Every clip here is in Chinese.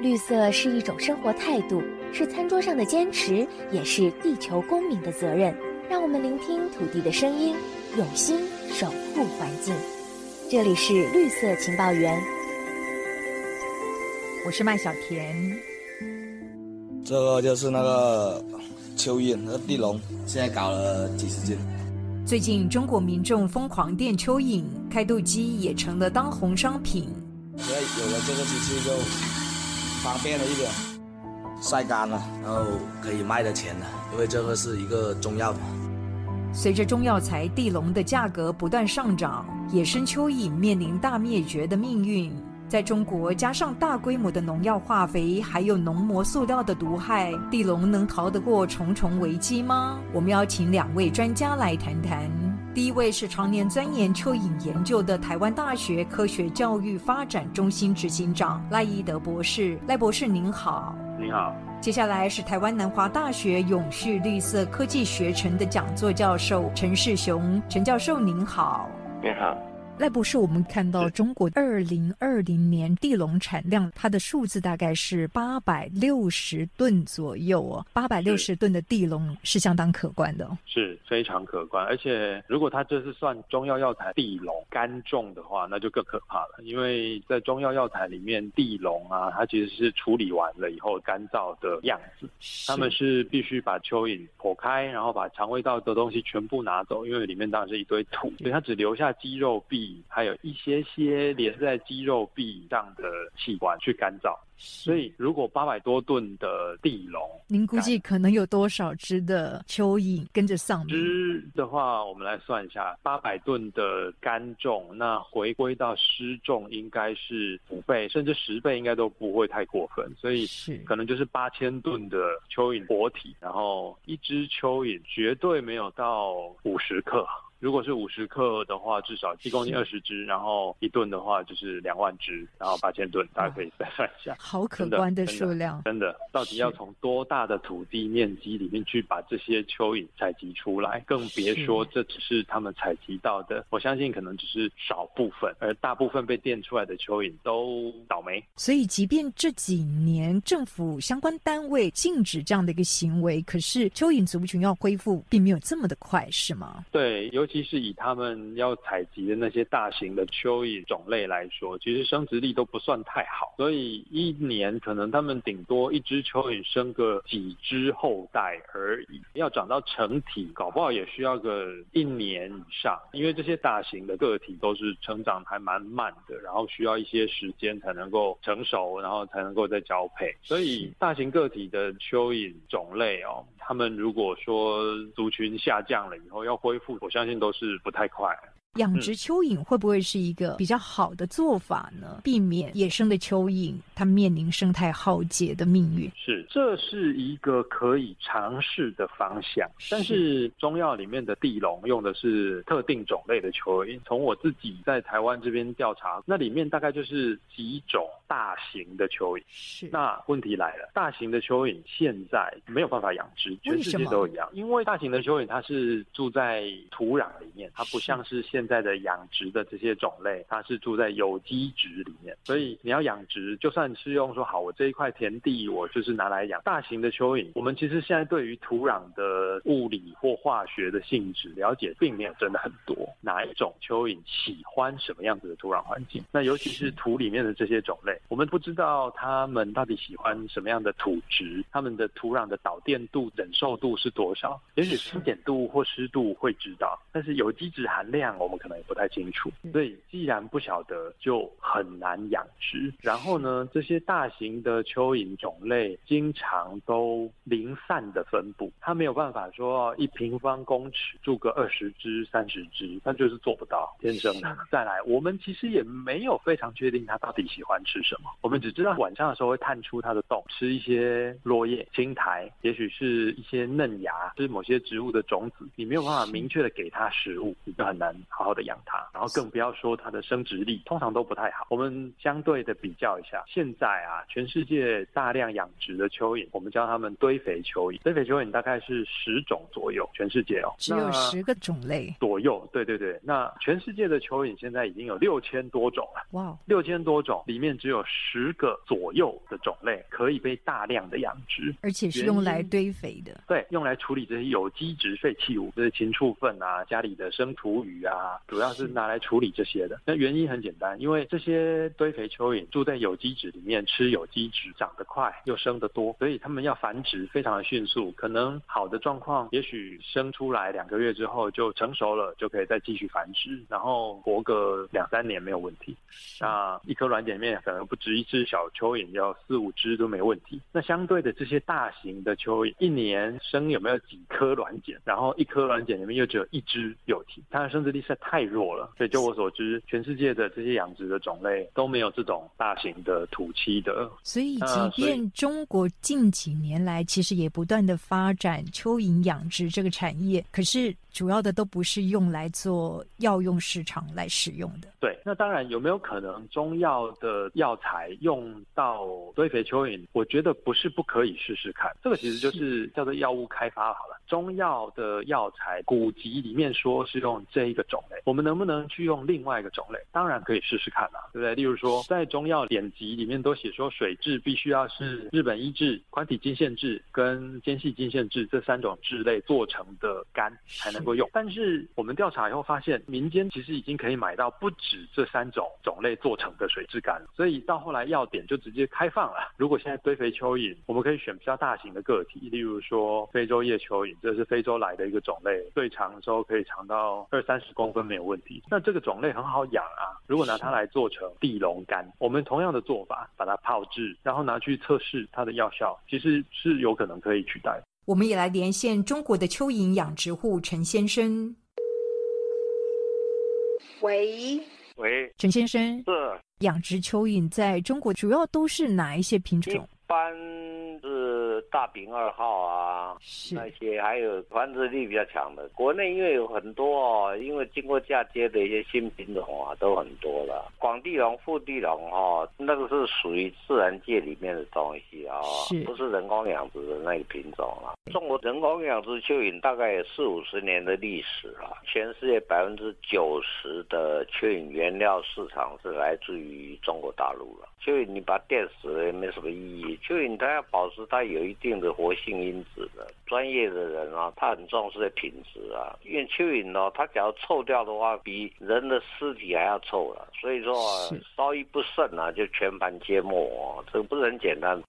绿色是一种生活态度，是餐桌上的坚持，也是地球公民的责任。让我们聆听土地的声音，用心守护环境。这里是绿色情报员，我是麦小甜。这个就是那个蚯蚓和地龙，现在搞了几十斤。最近中国民众疯狂电蚯蚓，开肚鸡也成了当红商品。所以有了这个机器就方便了一点，晒干了，然后可以卖的钱了，因为这个是一个中药。随着中药材地龙的价格不断上涨，野生蚯蚓面临大灭绝的命运。在中国，加上大规模的农药化肥，还有农膜塑料的毒害，地龙能逃得过重重危机吗？我们要请两位专家来谈谈。第一位是常年钻研蚯蚓研究的台湾大学科学教育发展中心执行长赖义德博士，赖博士您好。您好。接下来是台湾南华大学永续绿色科技学程的讲座教授陈世雄，陈教授您好。您好。赖博士，我们看到中国二零二零年地龙产量，它的数字大概是八百六十吨左右哦。八百六十吨的地龙是相当可观的，是非常可观。而且，如果它这是算中药药材地龙干重的话，那就更可怕了。因为在中药药材里面，地龙啊，它其实是处理完了以后干燥的样子。他们是必须把蚯蚓剖开，然后把肠胃道的东西全部拿走，因为里面当然是一堆土，所以它只留下肌肉壁。还有一些些连在肌肉壁上的器官去干燥，所以如果八百多吨的地龙，您估计可能有多少只的蚯蚓跟着上？只的话，我们来算一下，八百吨的干重，那回归到湿重应该是五倍甚至十倍，应该都不会太过分。所以是可能就是八千吨的蚯蚓活体，然后一只蚯蚓绝对没有到五十克。如果是五十克的话，至少一公斤二十只，然后一吨的话就是两万只，然后八千吨，大家可以再算一下。好可观的数量，真的，到底要从多大的土地面积里面去把这些蚯蚓采集出来？更别说这只是他们采集到的，我相信可能只是少部分，而大部分被电出来的蚯蚓都倒霉。所以，即便这几年政府相关单位禁止这样的一个行为，可是蚯蚓族群要恢复，并没有这么的快，是吗？对，有。其实以他们要采集的那些大型的蚯蚓种类来说，其实生殖力都不算太好，所以一年可能他们顶多一只蚯蚓生个几只后代而已。要长到成体，搞不好也需要个一年以上，因为这些大型的个体都是成长还蛮慢的，然后需要一些时间才能够成熟，然后才能够再交配。所以大型个体的蚯蚓种类哦。他们如果说族群下降了以后要恢复，我相信都是不太快。养殖蚯蚓会不会是一个比较好的做法呢？避免野生的蚯蚓它面临生态浩劫的命运。是，这是一个可以尝试的方向。但是中药里面的地龙用的是特定种类的蚯蚓。从我自己在台湾这边调查，那里面大概就是几种大型的蚯蚓。是。那问题来了，大型的蚯蚓现在没有办法养殖，全世界都一样。因为大型的蚯蚓它是住在土壤里面，它不像是现现在的养殖的这些种类，它是住在有机质里，所以你要养殖，就算是用说好，我这一块田地，我就是拿来养大型的蚯蚓。我们其实现在对于土壤的物理或化学的性质了解，并没有真的很多。哪一种蚯蚓喜欢什么样子的土壤环境？那尤其是土里面的这些种类，我们不知道它们到底喜欢什么样的土质，它们的土壤的导电度、忍受度是多少？也许酸碱度或湿度会知道，但是有机质含量我们。可能也不太清楚，所以既然不晓得，就很难养殖。然后呢，这些大型的蚯蚓种类经常都零散的分布，它没有办法说一平方公尺住个二十只、三十只，它就是做不到，天生的。再来，我们其实也没有非常确定它到底喜欢吃什么，我们只知道晚上的时候会探出它的洞，吃一些落叶、青苔，也许是一些嫩芽，就是某些植物的种子。你没有办法明确的给它食物，你就很难。好好的养它，然后更不要说它的生殖力，通常都不太好。我们相对的比较一下，现在啊，全世界大量养殖的蚯蚓，我们叫它们堆肥蚯蚓，堆肥蚯蚓大概是十种左右，全世界哦，只有十个种类。左右。对对对，那全世界的蚯蚓现在已经有六千多种了，哇，六千多种里面只有十个左右的种类可以被大量的养殖，而且是用来堆肥的，对，用来处理这些有机质废弃物，就是禽畜粪啊，家里的生土鱼啊，主要是。拿来处理这些的。那原因很简单，因为这些堆肥蚯蚓住在有机质里面，吃有机质，长得快又生得多，所以它们要繁殖非常的迅速。可能好的状况，也许生出来两个月之后就成熟了，就可以再继续繁殖，然后活个两三年没有问题。那一颗卵点里面可能不止一只小蚯蚓，要四五只都没问题。那相对的这些大型的蚯蚓，一年生有没有几颗卵茧？然后一颗卵茧里面又只有一只有体，它的生殖力实在太弱了。所以就我所知，全世界的这些养殖的种类都没有这种大型的土栖的。所以，即便中国近几年来其实也不断的发展蚯蚓养殖这个产业，可是。主要的都不是用来做药用市场来使用的。对，那当然有没有可能中药的药材用到堆肥蚯蚓？我觉得不是不可以试试看。这个其实就是叫做药物开发好了。中药的药材古籍里面说是用这一个种类，我们能不能去用另外一个种类？当然可以试试看啊，对不对？例如说，在中药典籍里面都写说，水质必须要是日本医制、宽体金线质跟间细金线质这三种质类做成的干才能够。用，但是我们调查以后发现，民间其实已经可以买到不止这三种种类做成的水质干了。所以到后来药典就直接开放了。如果现在堆肥蚯蚓，我们可以选比较大型的个体，例如说非洲叶蚯蚓，这是非洲来的一个种类，最长的时候可以长到二三十公分没有问题。那这个种类很好养啊，如果拿它来做成地我们同样的做法，把它泡制，然后拿去测试它的药效，其实是有可能可以取代。我们也来连线中国的蚯蚓养殖户陈先生。喂喂，陈先生，是养殖蚯蚓在中国主要都是哪一些品种？一般是。大饼二号啊，那些还有繁殖力比较强的。国内因为有很多哦，因为经过嫁接的一些新品种啊，都很多了。广地龙、富地龙哦，那个是属于自然界里面的东西啊，不是人工养殖的那个品种了。中国人工养殖蚯蚓大概有四五十年的历史了，全世界百分之九十的蚯蚓原料市场是来自于中国大陆了。蚯蚓你把它电死了也没什么意义，蚯蚓它要保持它有一定的活性因子的，专业的人啊，他很重视的品质啊。因为蚯蚓哦，它只要臭掉的话，比人的尸体还要臭了，所以说啊，稍一不慎啊，就全盘皆没哦，这个不是很简单。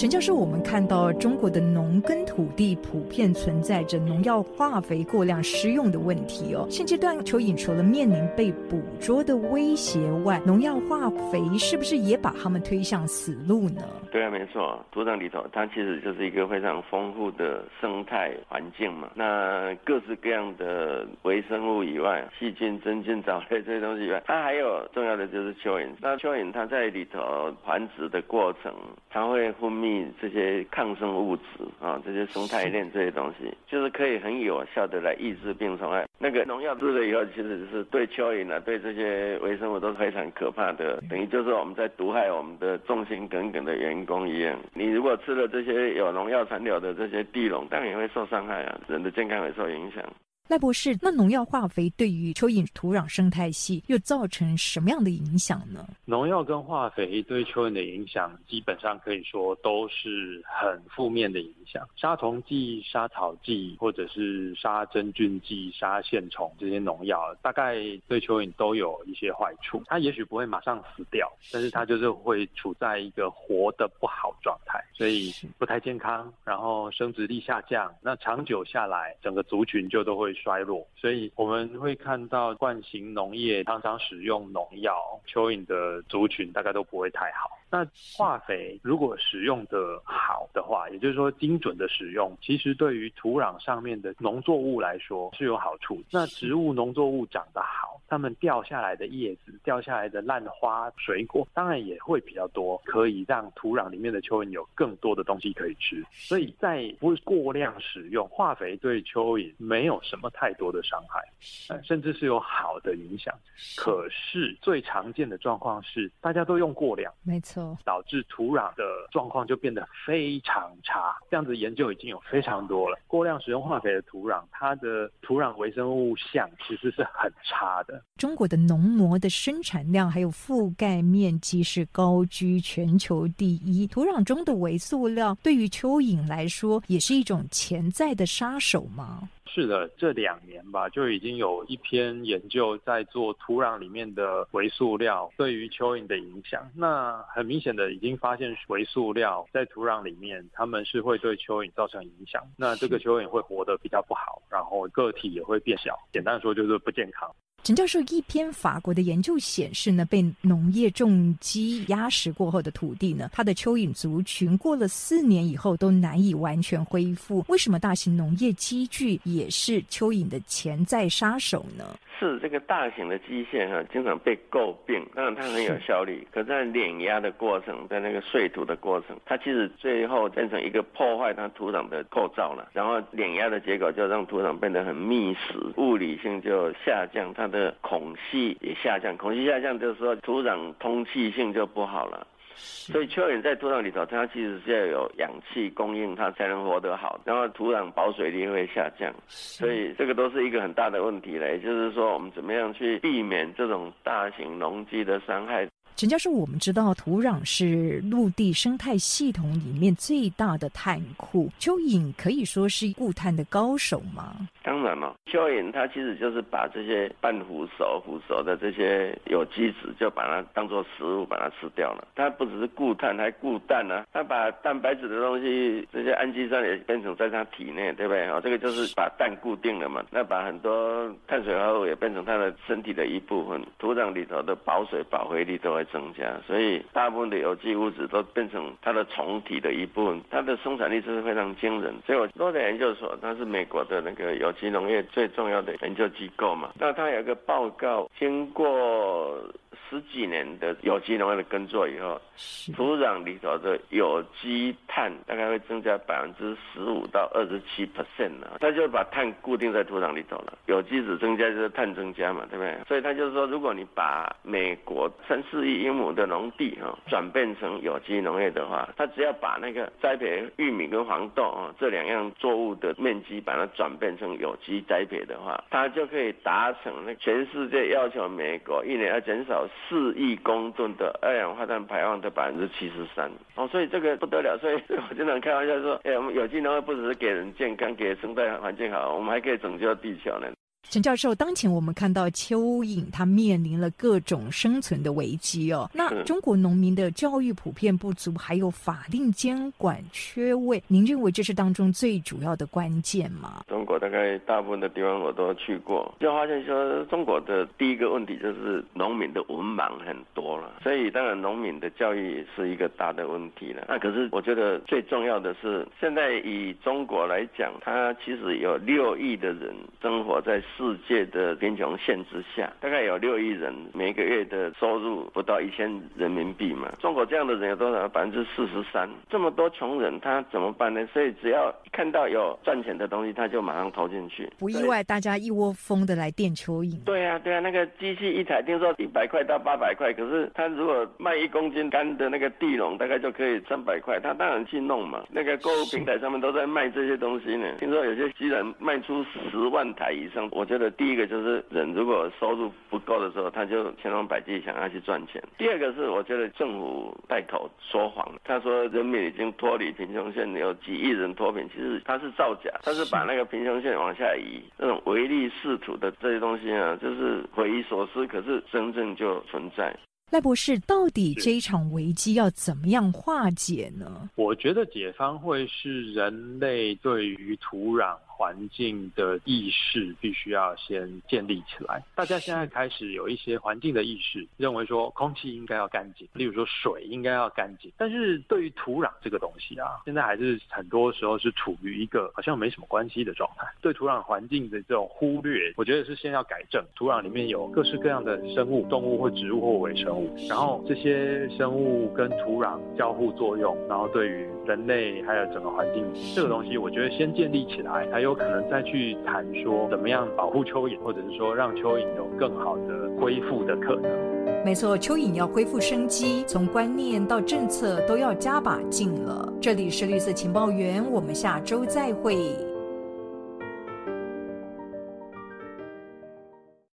陈教授，我们看到中国的农耕土地普遍存在着农药化肥过量施用的问题哦。现阶段蚯蚓除了面临被捕捉的威胁外，农药化肥是不是也把它们推向死路呢？对啊，没错，土壤里头它其实就是一个非常丰富的生态环境嘛。那各式各样的微生物以外，细菌、真菌、藻类这些东西以外，它还有重要的就是蚯蚓。那蚯蚓它在里头繁殖的过程，它会分泌。这些抗生物质啊，这些生态链这些东西，就是可以很有效的来抑制病虫害。那个农药吃了以后，其实是对蚯蚓啊，对这些微生物都是非常可怕的，等于就是我们在毒害我们的忠心耿耿的员工一样。你如果吃了这些有农药残留的这些地龙，当然也会受伤害啊，人的健康会受影响。赖博士，那农药化肥对于蚯蚓土壤生态系又造成什么样的影响呢？农药跟化肥对蚯蚓的影响，基本上可以说都是很负面的影响。杀虫剂、杀草剂，或者是杀真菌剂、杀线虫这些农药，大概对蚯蚓都有一些坏处。它也许不会马上死掉，但是它就是会处在一个活的不好状态，所以不太健康，然后生殖力下降。那长久下来，整个族群就都会。衰落，所以我们会看到惯性农业常常使用农药，蚯蚓的族群大概都不会太好。那化肥如果使用的好的话，也就是说精准的使用，其实对于土壤上面的农作物来说是有好处。那植物农作物长得好。它们掉下来的叶子、掉下来的烂花、水果，当然也会比较多，可以让土壤里面的蚯蚓有更多的东西可以吃。所以在不过量使用化肥，对蚯蚓没有什么太多的伤害，甚至是有好的影响。可是最常见的状况是，大家都用过量，没错，导致土壤的状况就变得非常差。这样子研究已经有非常多了，过量使用化肥的土壤，它的土壤微生物相其实是很差的。中国的农膜的生产量还有覆盖面积是高居全球第一，土壤中的微塑料对于蚯蚓来说也是一种潜在的杀手吗？是的，这两年吧，就已经有一篇研究在做土壤里面的微塑料对于蚯蚓的影响。那很明显的，已经发现微塑料在土壤里面，它们是会对蚯蚓造成影响。那这个蚯蚓会活得比较不好，然后个体也会变小。简单说，就是不健康。陈教授，一篇法国的研究显示呢，被农业重机压实过后的土地呢，它的蚯蚓族群过了四年以后都难以完全恢复。为什么大型农业机具也是蚯蚓的潜在杀手呢？是这个大型的机械哈，经常被诟病，当然它很有效率，可在碾压的过程，在那个碎土的过程，它其实最后变成一个破坏它土壤的构造了。然后碾压的结果就让土壤变得很密实，物理性就下降，它的孔隙也下降，孔隙下降就是说土壤通气性就不好了。所以蚯蚓在土壤里头，它其实是要有氧气供应，它才能活得好。然后土壤保水力会下降，所以这个都是一个很大的问题了。也就是说，我们怎么样去避免这种大型农机的伤害？陈教授，我们知道土壤是陆地生态系统里面最大的碳库，蚯蚓可以说是固碳的高手吗？当然了，蚯蚓它其实就是把这些半腐熟、腐熟的这些有机质，就把它当做食物把它吃掉了。它不只是固碳，还固氮呢。它把蛋白质的东西，这些氨基酸也变成在它体内，对不对？哦，这个就是把氮固定了嘛。那把很多碳水化合物也变成它的身体的一部分，土壤里头的保水、保肥力都会增加。所以大部分的有机物质都变成它的虫体的一部分，它的生产力是非常惊人。所以我诺德研究所，它是美国的那个有。及农业最重要的研究机构嘛，那它有一个报告，经过。十几年的有机农业的耕作以后，土壤里头的有机碳大概会增加百分之十五到二十七 percent 呢。他就把碳固定在土壤里头了，有机质增加就是碳增加嘛，对不对？所以他就是说，如果你把美国三四亿英亩的农地哈转变成有机农业的话，他只要把那个栽培玉米跟黄豆啊这两样作物的面积把它转变成有机栽培的话，它就可以达成那全世界要求美国一年要减少。四亿公吨的二氧化碳排放的百分之七十三哦，所以这个不得了，所以 我经常开玩笑说，哎，我们有机农业不只是给人健康、给生态环境好，我们还可以拯救地球呢。陈教授，当前我们看到蚯蚓它面临了各种生存的危机哦。那中国农民的教育普遍不足，还有法令监管缺位，您认为这是当中最主要的关键吗？中国大概大部分的地方我都去过，就发现说中国的第一个问题就是农民的文盲很多了，所以当然农民的教育也是一个大的问题了。那可是我觉得最重要的是，现在以中国来讲，它其实有六亿的人生活在。世界的贫穷线之下，大概有六亿人，每个月的收入不到一千人民币嘛。中国这样的人有多少？百分之四十三。这么多穷人，他怎么办呢？所以只要看到有赚钱的东西，他就马上投进去。不意外，大家一窝蜂的来电蚯蚓。对啊，对啊，那个机器一台听说一百块到八百块，可是他如果卖一公斤干的那个地笼，大概就可以三百块，他当然去弄嘛。那个购物平台上面都在卖这些东西呢。听说有些居然卖出十万台以上，我。觉得第一个就是人如果收入不够的时候，他就千方百计想要去赚钱。第二个是我觉得政府带头说谎，他说人民已经脱离贫穷线，有几亿人脱贫，其实他是造假，他是把那个贫穷线往下移。这种唯利是图的这些东西啊，就是匪夷所思，可是真正就存在。赖博士，到底这一场危机要怎么样化解呢？我觉得解方会是人类对于土壤。环境的意识必须要先建立起来。大家现在开始有一些环境的意识，认为说空气应该要干净，例如说水应该要干净。但是对于土壤这个东西啊，现在还是很多时候是处于一个好像没什么关系的状态。对土壤环境的这种忽略，我觉得是先要改正。土壤里面有各式各样的生物、动物或植物或微生物，然后这些生物跟土壤交互作用，然后对于人类还有整个环境这个东西，我觉得先建立起来，才有可能再去谈说怎么样保护蚯蚓，或者是说让蚯蚓有更好的恢复的可能。没错，蚯蚓要恢复生机，从观念到政策都要加把劲了。这里是绿色情报员，我们下周再会。